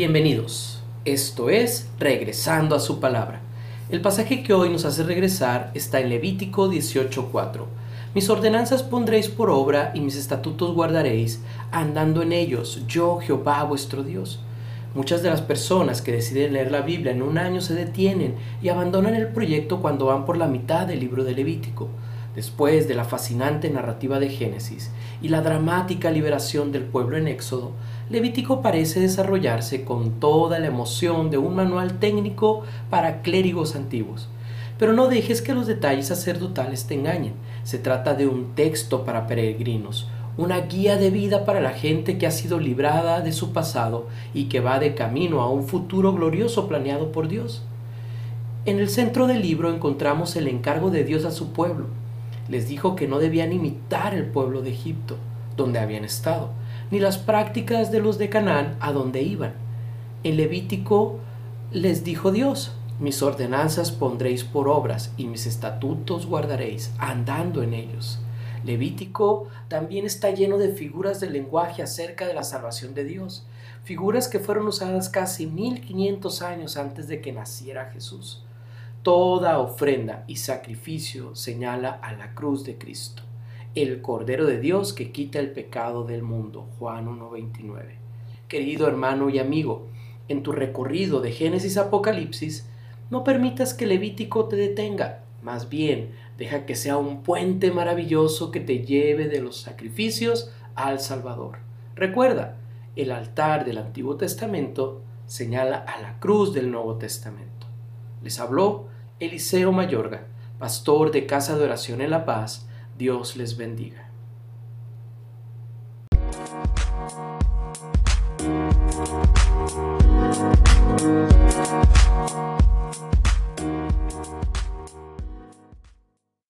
Bienvenidos. Esto es Regresando a su palabra. El pasaje que hoy nos hace regresar está en Levítico 18:4. Mis ordenanzas pondréis por obra y mis estatutos guardaréis, andando en ellos, yo Jehová vuestro Dios. Muchas de las personas que deciden leer la Biblia en un año se detienen y abandonan el proyecto cuando van por la mitad del libro de Levítico. Después de la fascinante narrativa de Génesis y la dramática liberación del pueblo en Éxodo, Levítico parece desarrollarse con toda la emoción de un manual técnico para clérigos antiguos. Pero no dejes que los detalles sacerdotales te engañen. Se trata de un texto para peregrinos, una guía de vida para la gente que ha sido librada de su pasado y que va de camino a un futuro glorioso planeado por Dios. En el centro del libro encontramos el encargo de Dios a su pueblo, les dijo que no debían imitar el pueblo de Egipto, donde habían estado, ni las prácticas de los de Canaán, a donde iban. En Levítico les dijo Dios, mis ordenanzas pondréis por obras y mis estatutos guardaréis, andando en ellos. Levítico también está lleno de figuras del lenguaje acerca de la salvación de Dios, figuras que fueron usadas casi 1500 años antes de que naciera Jesús. Toda ofrenda y sacrificio señala a la cruz de Cristo, el Cordero de Dios que quita el pecado del mundo. Juan 1.29. Querido hermano y amigo, en tu recorrido de Génesis a Apocalipsis, no permitas que Levítico te detenga, más bien deja que sea un puente maravilloso que te lleve de los sacrificios al Salvador. Recuerda, el altar del Antiguo Testamento señala a la cruz del Nuevo Testamento. Les habló Eliseo Mayorga, pastor de Casa de Oración en La Paz. Dios les bendiga.